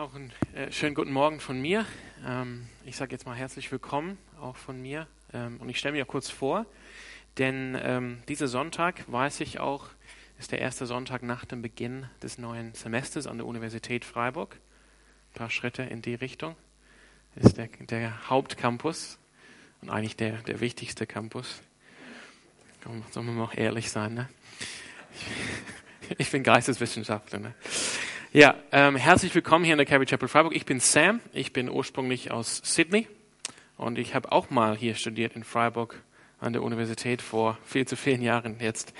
Auch einen äh, schönen guten Morgen von mir. Ähm, ich sage jetzt mal herzlich willkommen, auch von mir. Ähm, und ich stelle mir kurz vor, denn ähm, dieser Sonntag, weiß ich auch, ist der erste Sonntag nach dem Beginn des neuen Semesters an der Universität Freiburg. Ein paar Schritte in die Richtung. Ist der, der Hauptcampus und eigentlich der, der wichtigste Campus. Sollen wir mal auch ehrlich sein, ne? Ich bin Geisteswissenschaftler, ne? Ja, ähm, herzlich willkommen hier in der Calvary Chapel Freiburg. Ich bin Sam, ich bin ursprünglich aus Sydney und ich habe auch mal hier studiert in Freiburg an der Universität vor viel zu vielen Jahren jetzt.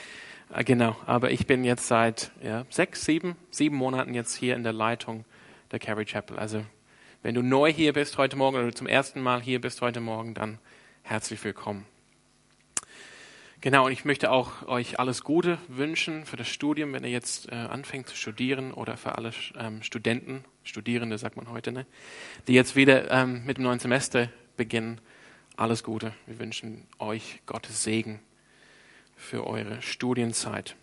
Äh, genau, aber ich bin jetzt seit ja, sechs, sieben, sieben Monaten jetzt hier in der Leitung der Calvary Chapel. Also wenn du neu hier bist heute Morgen oder zum ersten Mal hier bist heute Morgen, dann herzlich willkommen. Genau, und ich möchte auch euch alles Gute wünschen für das Studium, wenn ihr jetzt äh, anfängt zu studieren oder für alle ähm, Studenten, Studierende sagt man heute, ne, die jetzt wieder ähm, mit dem neuen Semester beginnen. Alles Gute. Wir wünschen euch Gottes Segen für eure Studienzeit.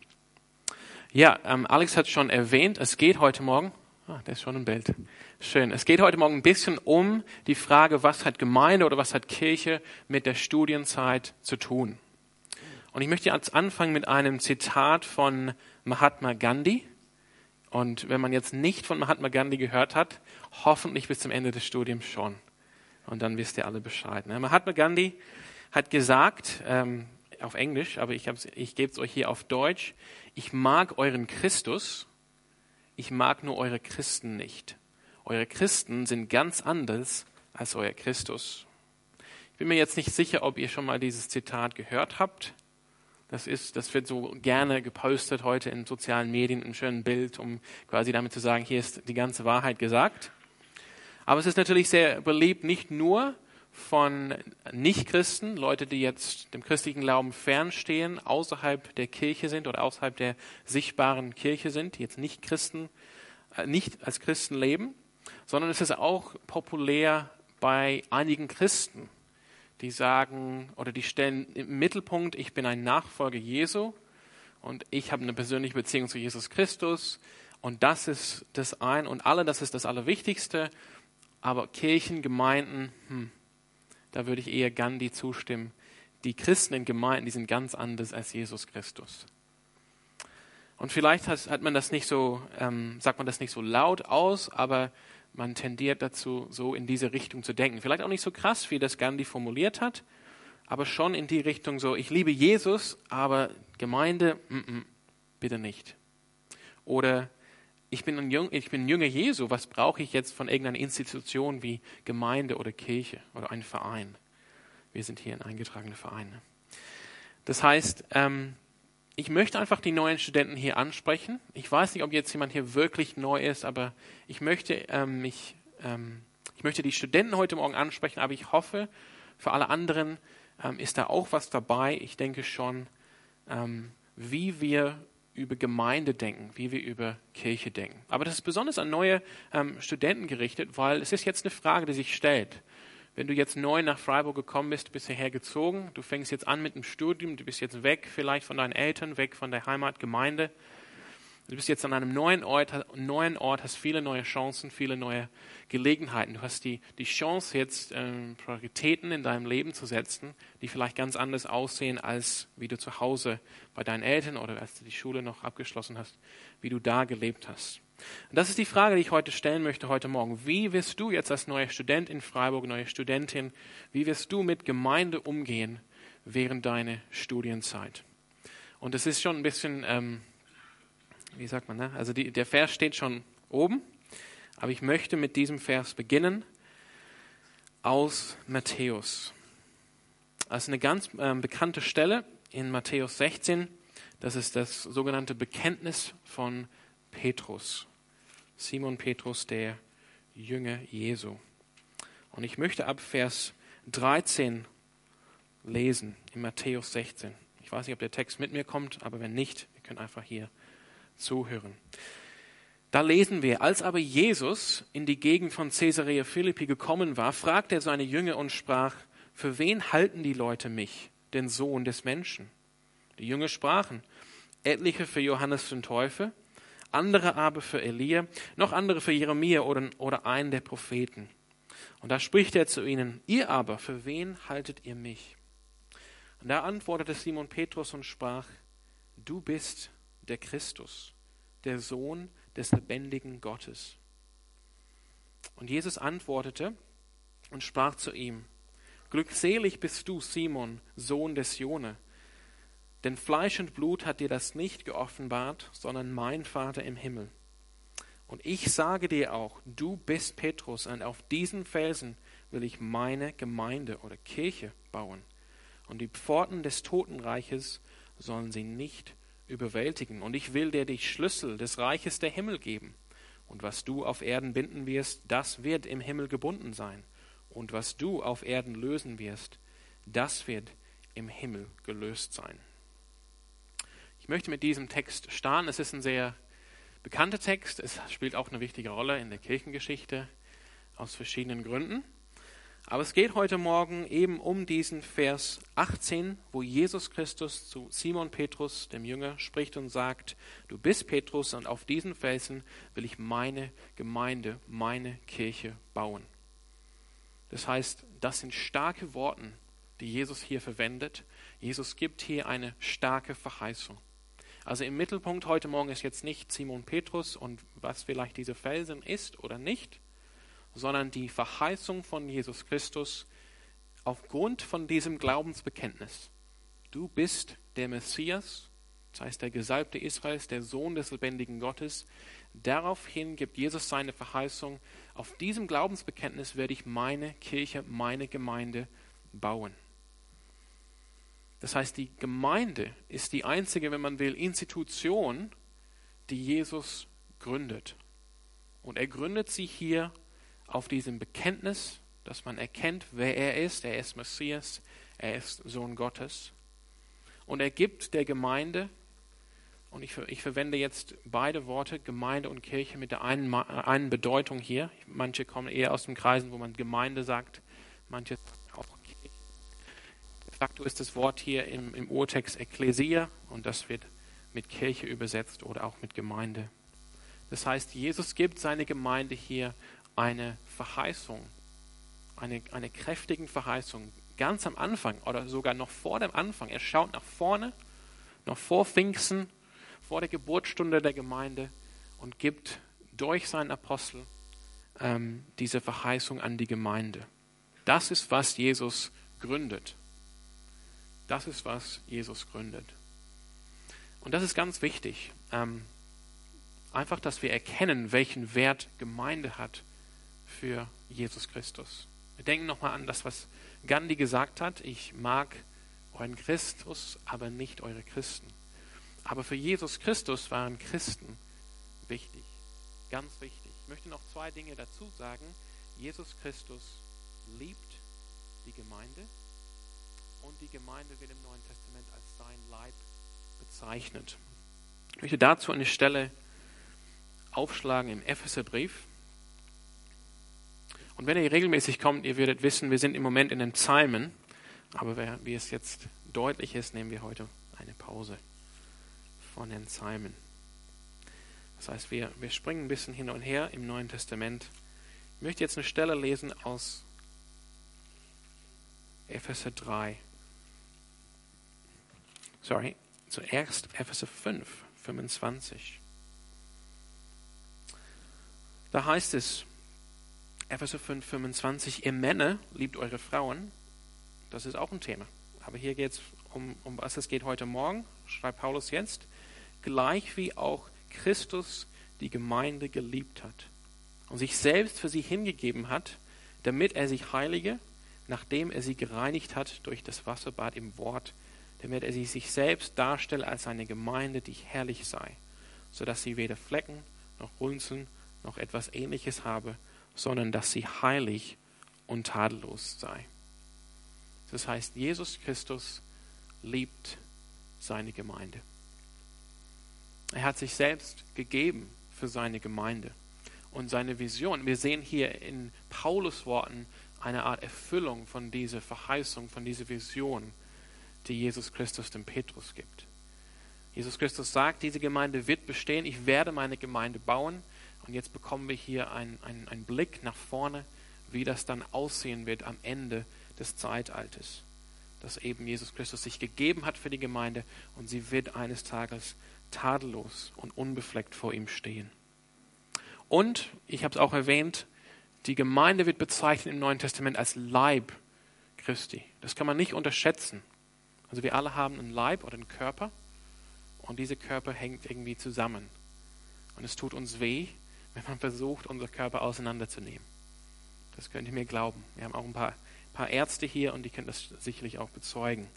Ja, ähm, Alex hat schon erwähnt, es geht heute Morgen, ah, der ist schon im Bild. Schön. Es geht heute Morgen ein bisschen um die Frage, was hat Gemeinde oder was hat Kirche mit der Studienzeit zu tun? Und ich möchte jetzt anfangen mit einem Zitat von Mahatma Gandhi. Und wenn man jetzt nicht von Mahatma Gandhi gehört hat, hoffentlich bis zum Ende des Studiums schon. Und dann wisst ihr alle Bescheid. Ne? Mahatma Gandhi hat gesagt, ähm, auf Englisch, aber ich, ich gebe es euch hier auf Deutsch, ich mag euren Christus, ich mag nur eure Christen nicht. Eure Christen sind ganz anders als euer Christus. Ich bin mir jetzt nicht sicher, ob ihr schon mal dieses Zitat gehört habt. Das ist, das wird so gerne gepostet heute in sozialen Medien, ein schönes Bild, um quasi damit zu sagen, hier ist die ganze Wahrheit gesagt. Aber es ist natürlich sehr beliebt, nicht nur von Nichtchristen, Leute, die jetzt dem christlichen Glauben fernstehen, außerhalb der Kirche sind oder außerhalb der sichtbaren Kirche sind, die jetzt nicht Christen, äh, nicht als Christen leben, sondern es ist auch populär bei einigen Christen, die sagen oder die stellen im Mittelpunkt, ich bin ein Nachfolger Jesu und ich habe eine persönliche Beziehung zu Jesus Christus und das ist das ein und alle, das ist das Allerwichtigste. Aber Kirchen, Gemeinden, hm, da würde ich eher Gandhi zustimmen. Die Christen in Gemeinden, die sind ganz anders als Jesus Christus. Und vielleicht hat, hat man das nicht so, ähm, sagt man das nicht so laut aus, aber man tendiert dazu, so in diese Richtung zu denken. Vielleicht auch nicht so krass, wie das Gandhi formuliert hat, aber schon in die Richtung so, ich liebe Jesus, aber Gemeinde, mm -mm, bitte nicht. Oder ich bin, ein Jünger, ich bin Jünger Jesu, was brauche ich jetzt von irgendeiner Institution wie Gemeinde oder Kirche oder ein Verein? Wir sind hier ein eingetragener Verein. Das heißt, ähm, ich möchte einfach die neuen Studenten hier ansprechen. Ich weiß nicht, ob jetzt jemand hier wirklich neu ist, aber ich möchte ähm, mich, ähm, ich möchte die Studenten heute Morgen ansprechen, aber ich hoffe, für alle anderen ähm, ist da auch was dabei. Ich denke schon, ähm, wie wir über Gemeinde denken, wie wir über Kirche denken. Aber das ist besonders an neue ähm, Studenten gerichtet, weil es ist jetzt eine Frage, die sich stellt. Wenn du jetzt neu nach Freiburg gekommen bist, bist hierher gezogen, du fängst jetzt an mit dem Studium, du bist jetzt weg vielleicht von deinen Eltern, weg von der Heimatgemeinde. Du bist jetzt an einem neuen Ort, neuen Ort, hast viele neue Chancen, viele neue Gelegenheiten. Du hast die, die Chance jetzt ähm, Prioritäten in deinem Leben zu setzen, die vielleicht ganz anders aussehen, als wie du zu Hause bei deinen Eltern oder als du die Schule noch abgeschlossen hast, wie du da gelebt hast. Und das ist die Frage, die ich heute stellen möchte, heute Morgen. Wie wirst du jetzt als neuer Student in Freiburg, neue Studentin, wie wirst du mit Gemeinde umgehen während deiner Studienzeit? Und es ist schon ein bisschen, ähm, wie sagt man, ne? also die, der Vers steht schon oben, aber ich möchte mit diesem Vers beginnen aus Matthäus. Das ist eine ganz ähm, bekannte Stelle in Matthäus 16. Das ist das sogenannte Bekenntnis von Petrus. Simon Petrus, der Jünger Jesu. Und ich möchte ab Vers 13 lesen in Matthäus 16. Ich weiß nicht, ob der Text mit mir kommt, aber wenn nicht, wir können einfach hier zuhören. Da lesen wir, als aber Jesus in die Gegend von Caesarea Philippi gekommen war, fragte er seine Jünger und sprach, für wen halten die Leute mich, den Sohn des Menschen? Die Jünger sprachen, etliche für Johannes den Täufer, andere aber für Elia, noch andere für Jeremia oder, oder einen der Propheten. Und da spricht er zu ihnen, ihr aber, für wen haltet ihr mich? Und da antwortete Simon Petrus und sprach, du bist der Christus, der Sohn des lebendigen Gottes. Und Jesus antwortete und sprach zu ihm, Glückselig bist du, Simon, Sohn des Jone, denn Fleisch und Blut hat dir das nicht geoffenbart, sondern mein Vater im Himmel. Und ich sage dir auch, du bist Petrus, und auf diesen Felsen will ich meine Gemeinde oder Kirche bauen. Und die Pforten des Totenreiches sollen sie nicht überwältigen. Und ich will dir die Schlüssel des Reiches der Himmel geben. Und was du auf Erden binden wirst, das wird im Himmel gebunden sein. Und was du auf Erden lösen wirst, das wird im Himmel gelöst sein. Ich möchte mit diesem Text starten. Es ist ein sehr bekannter Text. Es spielt auch eine wichtige Rolle in der Kirchengeschichte aus verschiedenen Gründen. Aber es geht heute Morgen eben um diesen Vers 18, wo Jesus Christus zu Simon Petrus, dem Jünger, spricht und sagt, du bist Petrus und auf diesen Felsen will ich meine Gemeinde, meine Kirche bauen. Das heißt, das sind starke Worte, die Jesus hier verwendet. Jesus gibt hier eine starke Verheißung. Also im Mittelpunkt heute Morgen ist jetzt nicht Simon Petrus und was vielleicht diese Felsen ist oder nicht, sondern die Verheißung von Jesus Christus aufgrund von diesem Glaubensbekenntnis. Du bist der Messias, das heißt der Gesalbte Israels, der Sohn des lebendigen Gottes. Daraufhin gibt Jesus seine Verheißung, auf diesem Glaubensbekenntnis werde ich meine Kirche, meine Gemeinde bauen. Das heißt, die Gemeinde ist die einzige, wenn man will, Institution, die Jesus gründet. Und er gründet sie hier auf diesem Bekenntnis, dass man erkennt, wer er ist. Er ist Messias, er ist Sohn Gottes. Und er gibt der Gemeinde, und ich, ich verwende jetzt beide Worte, Gemeinde und Kirche, mit der einen, einen Bedeutung hier. Manche kommen eher aus den Kreisen, wo man Gemeinde sagt, manche facto ist das Wort hier im, im Urtext Ekklesia und das wird mit Kirche übersetzt oder auch mit Gemeinde. Das heißt, Jesus gibt seine Gemeinde hier eine Verheißung, eine, eine kräftige Verheißung, ganz am Anfang oder sogar noch vor dem Anfang. Er schaut nach vorne, noch vor Pfingsten, vor der Geburtsstunde der Gemeinde und gibt durch seinen Apostel ähm, diese Verheißung an die Gemeinde. Das ist, was Jesus gründet. Das ist, was Jesus gründet. Und das ist ganz wichtig. Ähm, einfach, dass wir erkennen, welchen Wert Gemeinde hat für Jesus Christus. Wir denken nochmal an das, was Gandhi gesagt hat. Ich mag euren Christus, aber nicht eure Christen. Aber für Jesus Christus waren Christen wichtig, ganz wichtig. Ich möchte noch zwei Dinge dazu sagen. Jesus Christus liebt die Gemeinde und die Gemeinde wird im Neuen Testament als sein Leib bezeichnet. Ich möchte dazu eine Stelle aufschlagen im Epheserbrief. Und wenn ihr regelmäßig kommt, ihr werdet wissen, wir sind im Moment in den Psalmen, aber wie es jetzt deutlich ist, nehmen wir heute eine Pause von den Psalmen. Das heißt, wir, wir springen ein bisschen hin und her im Neuen Testament. Ich möchte jetzt eine Stelle lesen aus Epheser 3. Sorry, zuerst Epheser 5, 25. Da heißt es, Epheser 5, 25, ihr Männer liebt eure Frauen. Das ist auch ein Thema. Aber hier geht es um, um was es geht heute Morgen, schreibt Paulus jetzt. Gleich wie auch Christus die Gemeinde geliebt hat und sich selbst für sie hingegeben hat, damit er sich heilige, nachdem er sie gereinigt hat durch das Wasserbad im Wort, damit er sich selbst darstelle als eine Gemeinde, die herrlich sei, sodass sie weder Flecken noch Runzeln noch etwas ähnliches habe, sondern dass sie heilig und tadellos sei. Das heißt, Jesus Christus liebt seine Gemeinde. Er hat sich selbst gegeben für seine Gemeinde und seine Vision. Wir sehen hier in Paulus Worten eine Art Erfüllung von dieser Verheißung, von dieser Vision, die Jesus Christus dem Petrus gibt. Jesus Christus sagt, diese Gemeinde wird bestehen, ich werde meine Gemeinde bauen. Und jetzt bekommen wir hier einen, einen, einen Blick nach vorne, wie das dann aussehen wird am Ende des Zeitalters. Dass eben Jesus Christus sich gegeben hat für die Gemeinde und sie wird eines Tages tadellos und unbefleckt vor ihm stehen. Und, ich habe es auch erwähnt, die Gemeinde wird bezeichnet im Neuen Testament als Leib Christi. Das kann man nicht unterschätzen. Also wir alle haben einen Leib oder einen Körper und dieser Körper hängt irgendwie zusammen. Und es tut uns weh, wenn man versucht, unseren Körper auseinanderzunehmen. Das könnt ihr mir glauben. Wir haben auch ein paar, paar Ärzte hier und die können das sicherlich auch bezeugen.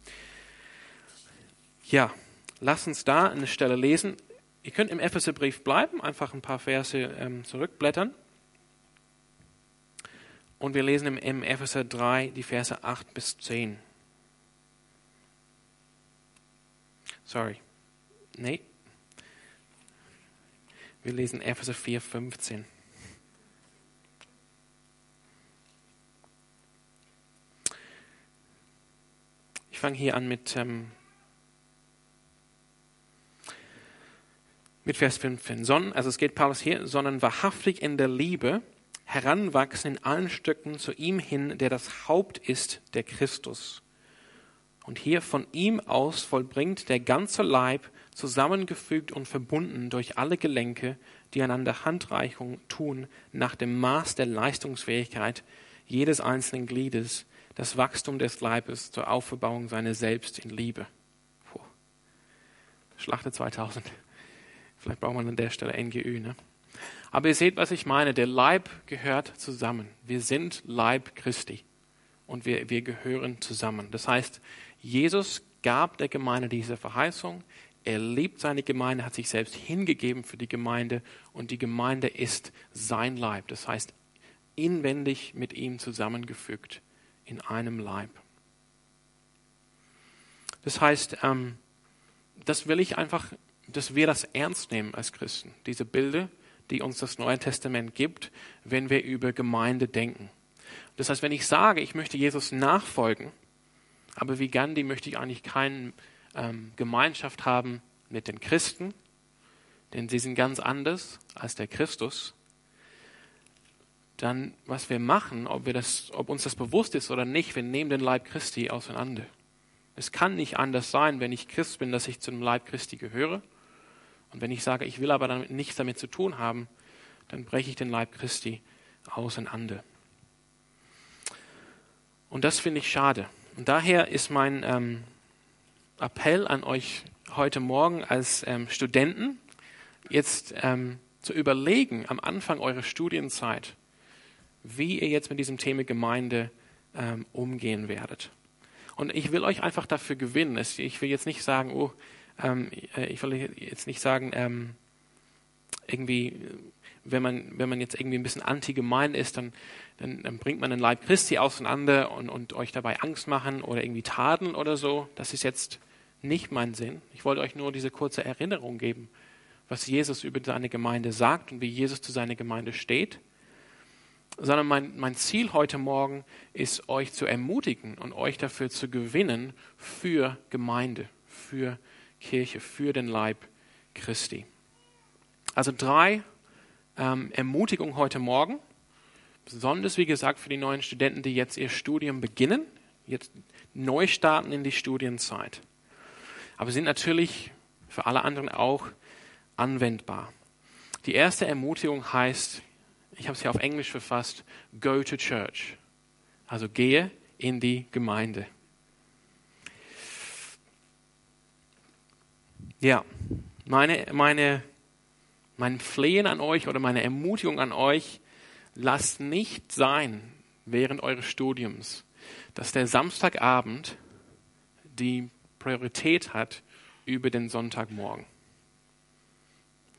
Ja, lasst uns da eine Stelle lesen. Ihr könnt im Epheserbrief bleiben, einfach ein paar Verse ähm, zurückblättern. Und wir lesen im, im Epheser 3 die Verse 8 bis 10. Sorry. Nee. Wir lesen Epheser 4, 15. Ich fange hier an mit, ähm, mit Vers 15. Sondern, also es geht Paulus hier, sondern wahrhaftig in der Liebe heranwachsen in allen Stücken zu ihm hin, der das Haupt ist, der Christus. Und hier von ihm aus vollbringt der ganze Leib, zusammengefügt und verbunden durch alle Gelenke, die einander Handreichung tun, nach dem Maß der Leistungsfähigkeit jedes einzelnen Gliedes, das Wachstum des Leibes zur Aufbauung seiner selbst in Liebe. Puh. Schlachte 2000. Vielleicht braucht man an der Stelle NGÜ, ne? Aber ihr seht, was ich meine. Der Leib gehört zusammen. Wir sind Leib Christi. Und wir, wir gehören zusammen. Das heißt, Jesus gab der Gemeinde diese Verheißung. Er liebt seine Gemeinde, hat sich selbst hingegeben für die Gemeinde und die Gemeinde ist sein Leib. Das heißt, inwendig mit ihm zusammengefügt in einem Leib. Das heißt, ähm, das will ich einfach, dass wir das ernst nehmen als Christen, diese Bilder, die uns das Neue Testament gibt, wenn wir über Gemeinde denken. Das heißt, wenn ich sage, ich möchte Jesus nachfolgen, aber wie Gandhi möchte ich eigentlich keine ähm, Gemeinschaft haben mit den Christen, denn sie sind ganz anders als der Christus, dann was wir machen, ob, wir das, ob uns das bewusst ist oder nicht, wir nehmen den Leib Christi auseinander. Es kann nicht anders sein, wenn ich Christ bin, dass ich zum Leib Christi gehöre. Und wenn ich sage, ich will aber damit nichts damit zu tun haben, dann breche ich den Leib Christi auseinander. Und das finde ich schade. Und daher ist mein ähm, Appell an euch heute Morgen als ähm, Studenten, jetzt ähm, zu überlegen am Anfang eurer Studienzeit, wie ihr jetzt mit diesem Thema Gemeinde ähm, umgehen werdet. Und ich will euch einfach dafür gewinnen. Ich will jetzt nicht sagen, oh, ähm, äh, ich will jetzt nicht sagen, ähm, irgendwie, wenn man, wenn man jetzt irgendwie ein bisschen anti-gemein ist, dann, dann, dann, bringt man den Leib Christi auseinander und, und euch dabei Angst machen oder irgendwie tadeln oder so. Das ist jetzt nicht mein Sinn. Ich wollte euch nur diese kurze Erinnerung geben, was Jesus über seine Gemeinde sagt und wie Jesus zu seiner Gemeinde steht. Sondern mein, mein Ziel heute Morgen ist, euch zu ermutigen und euch dafür zu gewinnen für Gemeinde, für Kirche, für den Leib Christi. Also drei ähm, Ermutigungen heute Morgen. Besonders, wie gesagt, für die neuen Studenten, die jetzt ihr Studium beginnen, jetzt neu starten in die Studienzeit. Aber sind natürlich für alle anderen auch anwendbar. Die erste Ermutigung heißt, ich habe es hier auf Englisch verfasst, go to church. Also gehe in die Gemeinde. Ja, meine, meine mein Flehen an euch oder meine Ermutigung an euch, lasst nicht sein während eures Studiums, dass der Samstagabend die Priorität hat über den Sonntagmorgen.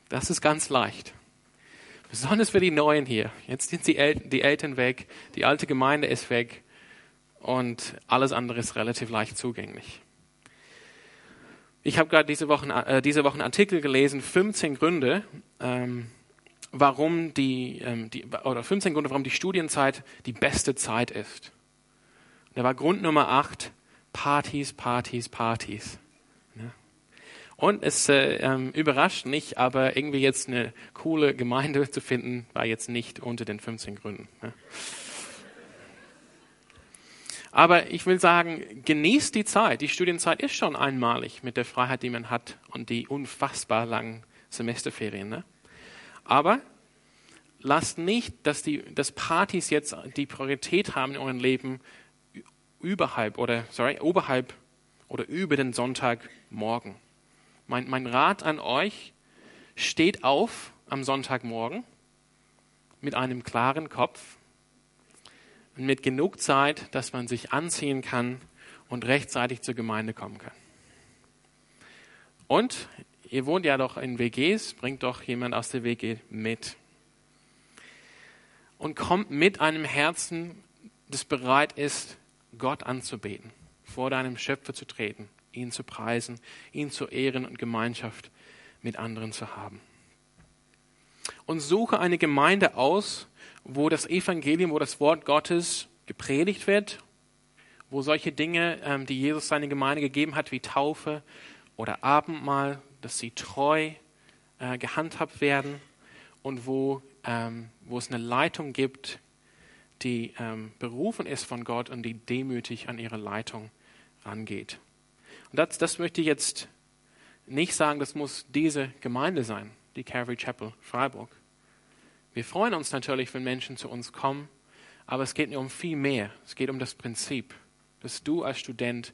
Das ist ganz leicht. Besonders für die Neuen hier. Jetzt sind die, El die Eltern weg, die alte Gemeinde ist weg und alles andere ist relativ leicht zugänglich. Ich habe gerade diese Woche, äh, diese Woche einen Artikel gelesen, 15 Gründe, ähm, warum die, ähm, die, oder 15 Gründe, warum die Studienzeit die beste Zeit ist. da war Grund Nummer 8, Partys, Partys, Partys. Ja. Und es äh, ähm, überrascht nicht, aber irgendwie jetzt eine coole Gemeinde zu finden, war jetzt nicht unter den 15 Gründen. Ne? Aber ich will sagen, genießt die Zeit. Die Studienzeit ist schon einmalig mit der Freiheit, die man hat und die unfassbar langen Semesterferien. Ne? Aber lasst nicht, dass, die, dass Partys jetzt die Priorität haben in eurem Leben überhalb oder sorry, oberhalb oder über den Sonntagmorgen. Mein, mein Rat an euch, steht auf am Sonntagmorgen mit einem klaren Kopf und mit genug Zeit, dass man sich anziehen kann und rechtzeitig zur Gemeinde kommen kann. Und ihr wohnt ja doch in WGs, bringt doch jemand aus der WG mit. Und kommt mit einem Herzen, das bereit ist, Gott anzubeten, vor deinem Schöpfer zu treten, ihn zu preisen, ihn zu ehren und Gemeinschaft mit anderen zu haben. Und suche eine Gemeinde aus, wo das Evangelium, wo das Wort Gottes gepredigt wird, wo solche Dinge, ähm, die Jesus seine Gemeinde gegeben hat, wie Taufe oder Abendmahl, dass sie treu äh, gehandhabt werden und wo, ähm, wo es eine Leitung gibt, die ähm, berufen ist von Gott und die demütig an ihre Leitung rangeht. Und das, das möchte ich jetzt nicht sagen, das muss diese Gemeinde sein, die Calvary Chapel Freiburg. Wir freuen uns natürlich, wenn Menschen zu uns kommen, aber es geht um viel mehr. Es geht um das Prinzip, dass du als Student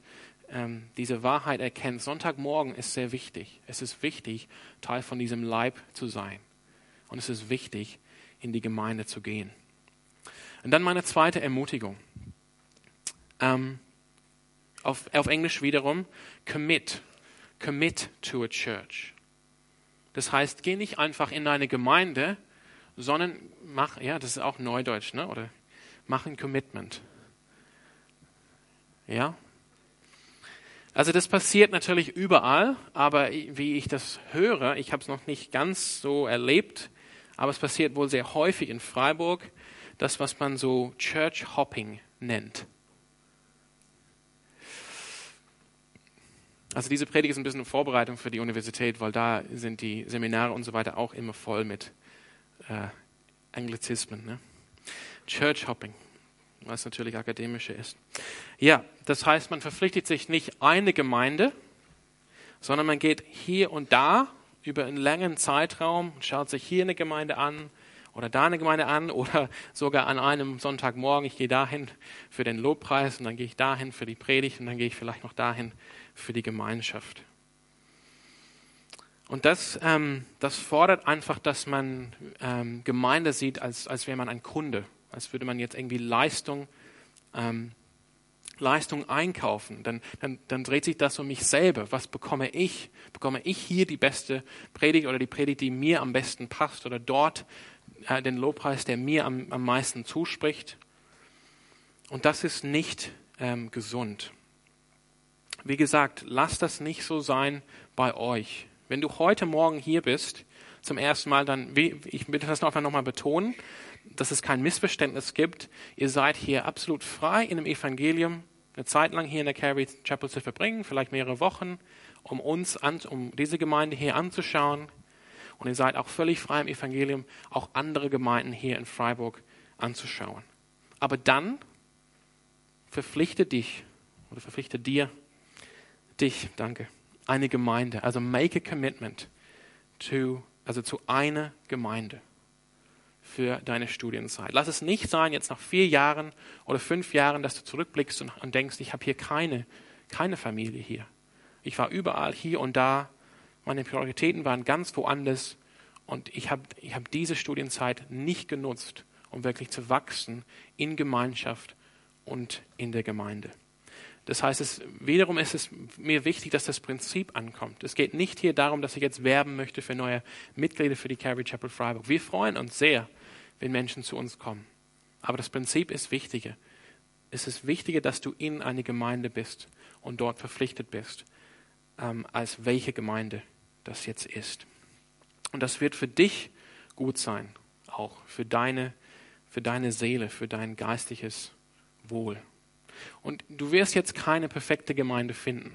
ähm, diese Wahrheit erkennst. Sonntagmorgen ist sehr wichtig. Es ist wichtig, Teil von diesem Leib zu sein. Und es ist wichtig, in die Gemeinde zu gehen. Und dann meine zweite Ermutigung. Ähm, auf, auf Englisch wiederum, commit. Commit to a church. Das heißt, geh nicht einfach in deine Gemeinde, sondern mach, ja, das ist auch Neudeutsch, ne? oder mach ein Commitment. Ja? Also das passiert natürlich überall, aber wie ich das höre, ich habe es noch nicht ganz so erlebt, aber es passiert wohl sehr häufig in Freiburg, das, was man so Church Hopping nennt. Also diese Predigt ist ein bisschen eine Vorbereitung für die Universität, weil da sind die Seminare und so weiter auch immer voll mit äh, Anglizismen. Ne? Church Hopping, was natürlich akademische ist. Ja, das heißt, man verpflichtet sich nicht eine Gemeinde, sondern man geht hier und da über einen langen Zeitraum, schaut sich hier eine Gemeinde an oder da eine Gemeinde an oder sogar an einem Sonntagmorgen, ich gehe dahin für den Lobpreis und dann gehe ich dahin für die Predigt und dann gehe ich vielleicht noch dahin für die Gemeinschaft. Und das, ähm, das fordert einfach, dass man ähm, Gemeinde sieht, als, als wäre man ein Kunde, als würde man jetzt irgendwie Leistung, ähm, Leistung einkaufen. Dann, dann, dann dreht sich das um mich selber. Was bekomme ich? Bekomme ich hier die beste Predigt oder die Predigt, die mir am besten passt oder dort äh, den Lobpreis, der mir am, am meisten zuspricht? Und das ist nicht ähm, gesund. Wie gesagt, lasst das nicht so sein bei euch. Wenn du heute Morgen hier bist, zum ersten Mal, dann, ich will das noch einmal betonen, dass es kein Missverständnis gibt. Ihr seid hier absolut frei in dem Evangelium, eine Zeit lang hier in der Calvary Chapel zu verbringen, vielleicht mehrere Wochen, um uns, an, um diese Gemeinde hier anzuschauen. Und ihr seid auch völlig frei im Evangelium, auch andere Gemeinden hier in Freiburg anzuschauen. Aber dann verpflichte dich oder verpflichte dir, dich, danke, eine Gemeinde. Also make a commitment to, also zu einer Gemeinde für deine Studienzeit. Lass es nicht sein, jetzt nach vier Jahren oder fünf Jahren, dass du zurückblickst und, und denkst, ich habe hier keine, keine Familie hier. Ich war überall hier und da. Meine Prioritäten waren ganz woanders und ich habe ich hab diese Studienzeit nicht genutzt, um wirklich zu wachsen in Gemeinschaft und in der Gemeinde. Das heißt, es, wiederum ist es mir wichtig, dass das Prinzip ankommt. Es geht nicht hier darum, dass ich jetzt werben möchte für neue Mitglieder für die Calvary Chapel Freiburg. Wir freuen uns sehr, wenn Menschen zu uns kommen. Aber das Prinzip ist wichtiger. Es ist wichtiger, dass du in eine Gemeinde bist und dort verpflichtet bist, ähm, als welche Gemeinde das jetzt ist. Und das wird für dich gut sein, auch für deine, für deine Seele, für dein geistliches Wohl. Und du wirst jetzt keine perfekte Gemeinde finden.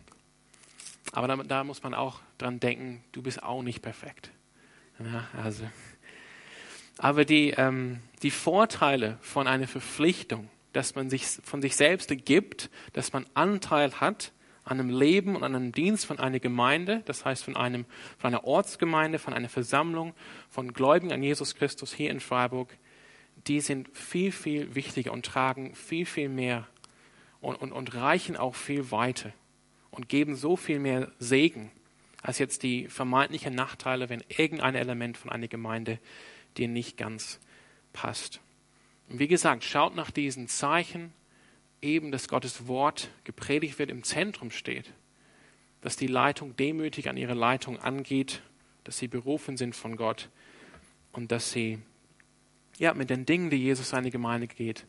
Aber da, da muss man auch dran denken, du bist auch nicht perfekt. Ja, also. Aber die, ähm, die Vorteile von einer Verpflichtung, dass man sich von sich selbst gibt, dass man Anteil hat an einem Leben und an einem Dienst von einer Gemeinde, das heißt von, einem, von einer Ortsgemeinde, von einer Versammlung, von Gläubigen an Jesus Christus hier in Freiburg, die sind viel, viel wichtiger und tragen viel, viel mehr und, und, und reichen auch viel weiter und geben so viel mehr Segen als jetzt die vermeintlichen Nachteile, wenn irgendein Element von einer Gemeinde dir nicht ganz passt. Und wie gesagt, schaut nach diesen Zeichen, eben, dass Gottes Wort gepredigt wird, im Zentrum steht, dass die Leitung demütig an ihre Leitung angeht, dass sie berufen sind von Gott und dass sie ja, mit den Dingen, die Jesus seine Gemeinde geht,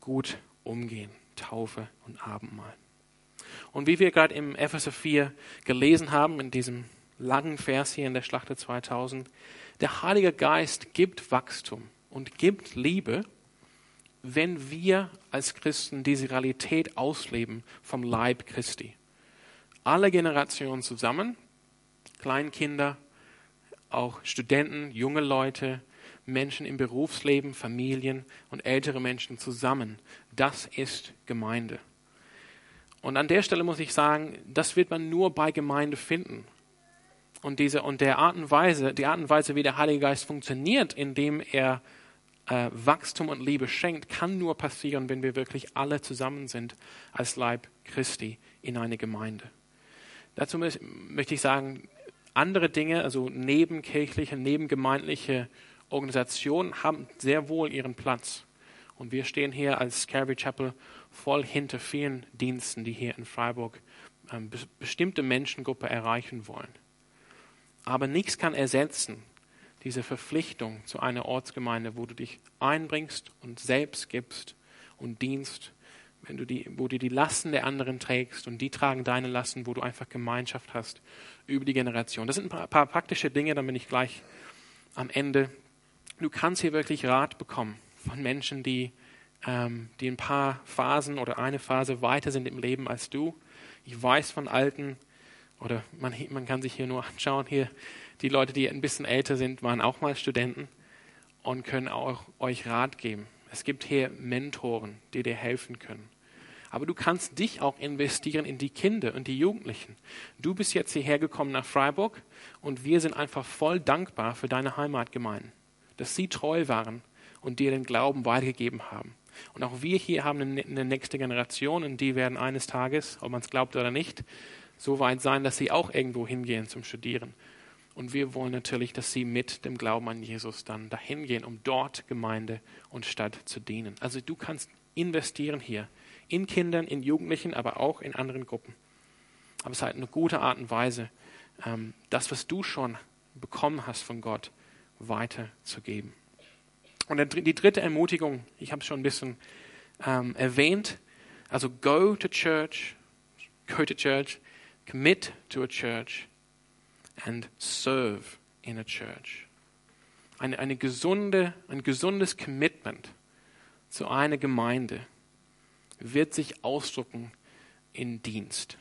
gut umgehen. Taufe und Abendmahl. Und wie wir gerade im Epheser 4 gelesen haben, in diesem langen Vers hier in der Schlachte 2000, der Heilige Geist gibt Wachstum und gibt Liebe wenn wir als Christen diese Realität ausleben vom Leib Christi. Alle Generationen zusammen, Kleinkinder, auch Studenten, junge Leute, Menschen im Berufsleben, Familien und ältere Menschen zusammen. Das ist Gemeinde. Und an der Stelle muss ich sagen, das wird man nur bei Gemeinde finden. Und diese, und der Art und Weise, die Art und Weise, wie der Heilige Geist funktioniert, indem er äh, Wachstum und Liebe schenkt, kann nur passieren, wenn wir wirklich alle zusammen sind als Leib Christi in eine Gemeinde. Dazu möchte ich sagen, andere Dinge, also nebenkirchliche, nebengemeindliche Organisationen haben sehr wohl ihren Platz. Und wir stehen hier als Calvary Chapel voll hinter vielen Diensten, die hier in Freiburg ähm, bestimmte Menschengruppe erreichen wollen. Aber nichts kann ersetzen, diese Verpflichtung zu einer Ortsgemeinde, wo du dich einbringst und selbst gibst und dienst, wenn du die, wo du die Lasten der anderen trägst und die tragen deine Lasten, wo du einfach Gemeinschaft hast über die Generation. Das sind ein paar, paar praktische Dinge, dann bin ich gleich am Ende. Du kannst hier wirklich Rat bekommen von Menschen, die, ähm, die ein paar Phasen oder eine Phase weiter sind im Leben als du. Ich weiß von alten, oder man, man kann sich hier nur anschauen, hier die Leute, die ein bisschen älter sind, waren auch mal Studenten und können auch euch Rat geben. Es gibt hier Mentoren, die dir helfen können. Aber du kannst dich auch investieren in die Kinder und die Jugendlichen. Du bist jetzt hierher gekommen nach Freiburg und wir sind einfach voll dankbar für deine Heimatgemeinden, dass sie treu waren und dir den Glauben weitergegeben haben. Und auch wir hier haben eine nächste Generation und die werden eines Tages, ob man es glaubt oder nicht, so weit sein, dass sie auch irgendwo hingehen zum Studieren. Und wir wollen natürlich, dass sie mit dem Glauben an Jesus dann dahin gehen, um dort Gemeinde und Stadt zu dienen. Also du kannst investieren hier in Kindern, in Jugendlichen, aber auch in anderen Gruppen. Aber es ist halt eine gute Art und Weise, ähm, das, was du schon bekommen hast von Gott, weiterzugeben. Und die dritte Ermutigung, ich habe es schon ein bisschen ähm, erwähnt, also go to church, go to church, commit to a church, and serve in a church. Eine, eine gesunde, ein gesundes Commitment zu einer Gemeinde wird sich ausdrücken in Dienst.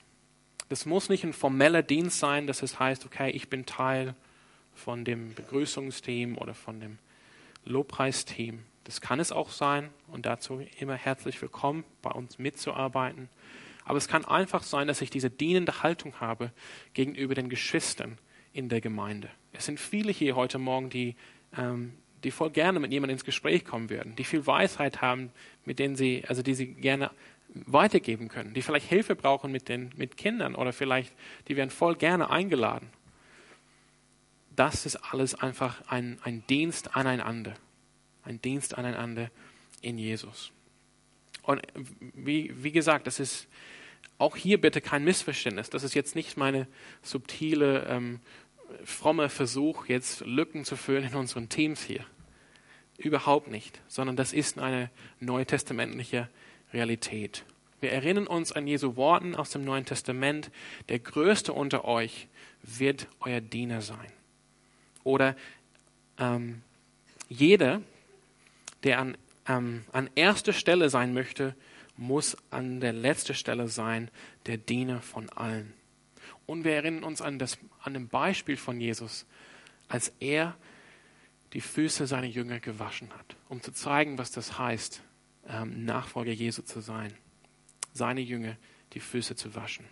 Das muss nicht ein formeller Dienst sein, dass es heißt, okay, ich bin Teil von dem Begrüßungsteam oder von dem Lobpreisteam. Das kann es auch sein und dazu immer herzlich willkommen, bei uns mitzuarbeiten. Aber es kann einfach sein, dass ich diese dienende Haltung habe gegenüber den Geschwistern in der Gemeinde. Es sind viele hier heute Morgen, die, ähm, die voll gerne mit jemandem ins Gespräch kommen würden, die viel Weisheit haben, mit denen sie, also die sie gerne weitergeben können, die vielleicht Hilfe brauchen mit den mit Kindern oder vielleicht die werden voll gerne eingeladen. Das ist alles einfach ein, ein Dienst aneinander, ein Dienst aneinander in Jesus. Und wie, wie gesagt, das ist auch hier bitte kein Missverständnis. Das ist jetzt nicht meine subtile, ähm, fromme Versuch, jetzt Lücken zu füllen in unseren Teams hier. Überhaupt nicht, sondern das ist eine neutestamentliche Realität. Wir erinnern uns an Jesu Worten aus dem Neuen Testament, der Größte unter euch wird euer Diener sein. Oder ähm, jeder, der an, ähm, an erster Stelle sein möchte, muss an der letzten Stelle sein, der Diener von allen. Und wir erinnern uns an, das, an dem Beispiel von Jesus, als er die Füße seiner Jünger gewaschen hat, um zu zeigen, was das heißt, ähm, Nachfolger Jesu zu sein. Seine Jünger die Füße zu waschen.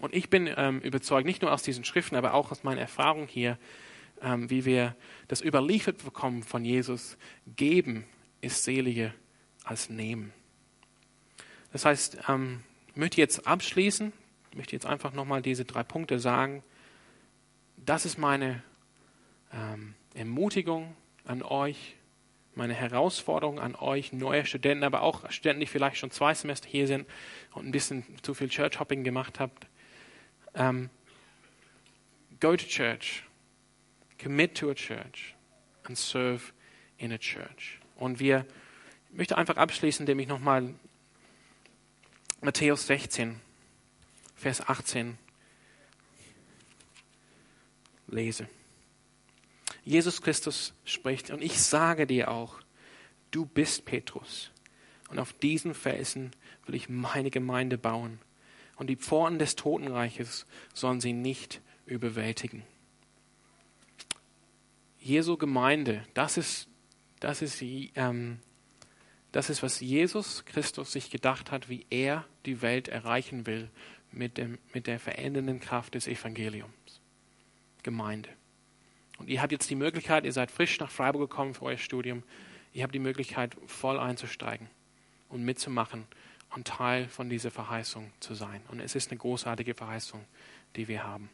Und ich bin ähm, überzeugt, nicht nur aus diesen Schriften, aber auch aus meiner Erfahrung hier, wie wir das überliefert bekommen von Jesus, geben ist seliger als nehmen. Das heißt, ähm, ich möchte jetzt abschließen, möchte jetzt einfach nochmal diese drei Punkte sagen. Das ist meine ähm, Ermutigung an euch, meine Herausforderung an euch, neue Studenten, aber auch Studenten, die vielleicht schon zwei Semester hier sind und ein bisschen zu viel Church Hopping gemacht habt. Um, go to church, commit to a church and serve in a church. Und wir, ich möchte einfach abschließen, indem ich nochmal Matthäus 16, Vers 18 lese. Jesus Christus spricht, und ich sage dir auch, du bist Petrus. Und auf diesen Felsen will ich meine Gemeinde bauen. Und die Pforten des Totenreiches sollen sie nicht überwältigen. Jesu Gemeinde, das ist, das ist, ähm, das ist, was Jesus Christus sich gedacht hat, wie er die Welt erreichen will mit, dem, mit der verändernden Kraft des Evangeliums. Gemeinde. Und ihr habt jetzt die Möglichkeit, ihr seid frisch nach Freiburg gekommen für euer Studium, ihr habt die Möglichkeit, voll einzusteigen und mitzumachen und Teil von dieser Verheißung zu sein. Und es ist eine großartige Verheißung, die wir haben.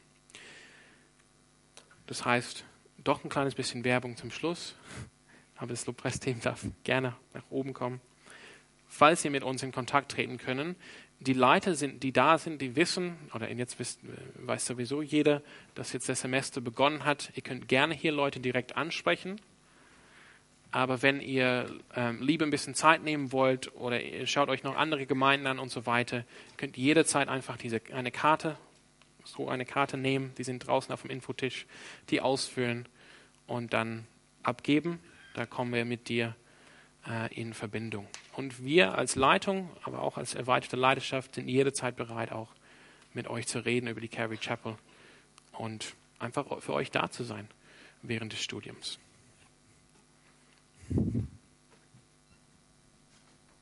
Das heißt, doch ein kleines bisschen Werbung zum Schluss. Aber das Lobpreisteam darf gerne nach oben kommen. Falls ihr mit uns in Kontakt treten können, die Leiter sind, die da sind, die wissen, oder jetzt wisst, weiß sowieso jeder, dass jetzt das Semester begonnen hat. Ihr könnt gerne hier Leute direkt ansprechen. Aber wenn ihr ähm, lieber ein bisschen Zeit nehmen wollt oder ihr schaut euch noch andere Gemeinden an und so weiter, könnt jederzeit einfach diese eine Karte, so eine Karte nehmen, die sind draußen auf dem Infotisch, die ausfüllen und dann abgeben. Da kommen wir mit dir äh, in Verbindung. Und wir als Leitung, aber auch als erweiterte Leidenschaft sind jederzeit bereit, auch mit euch zu reden über die Calvary Chapel und einfach für euch da zu sein während des Studiums.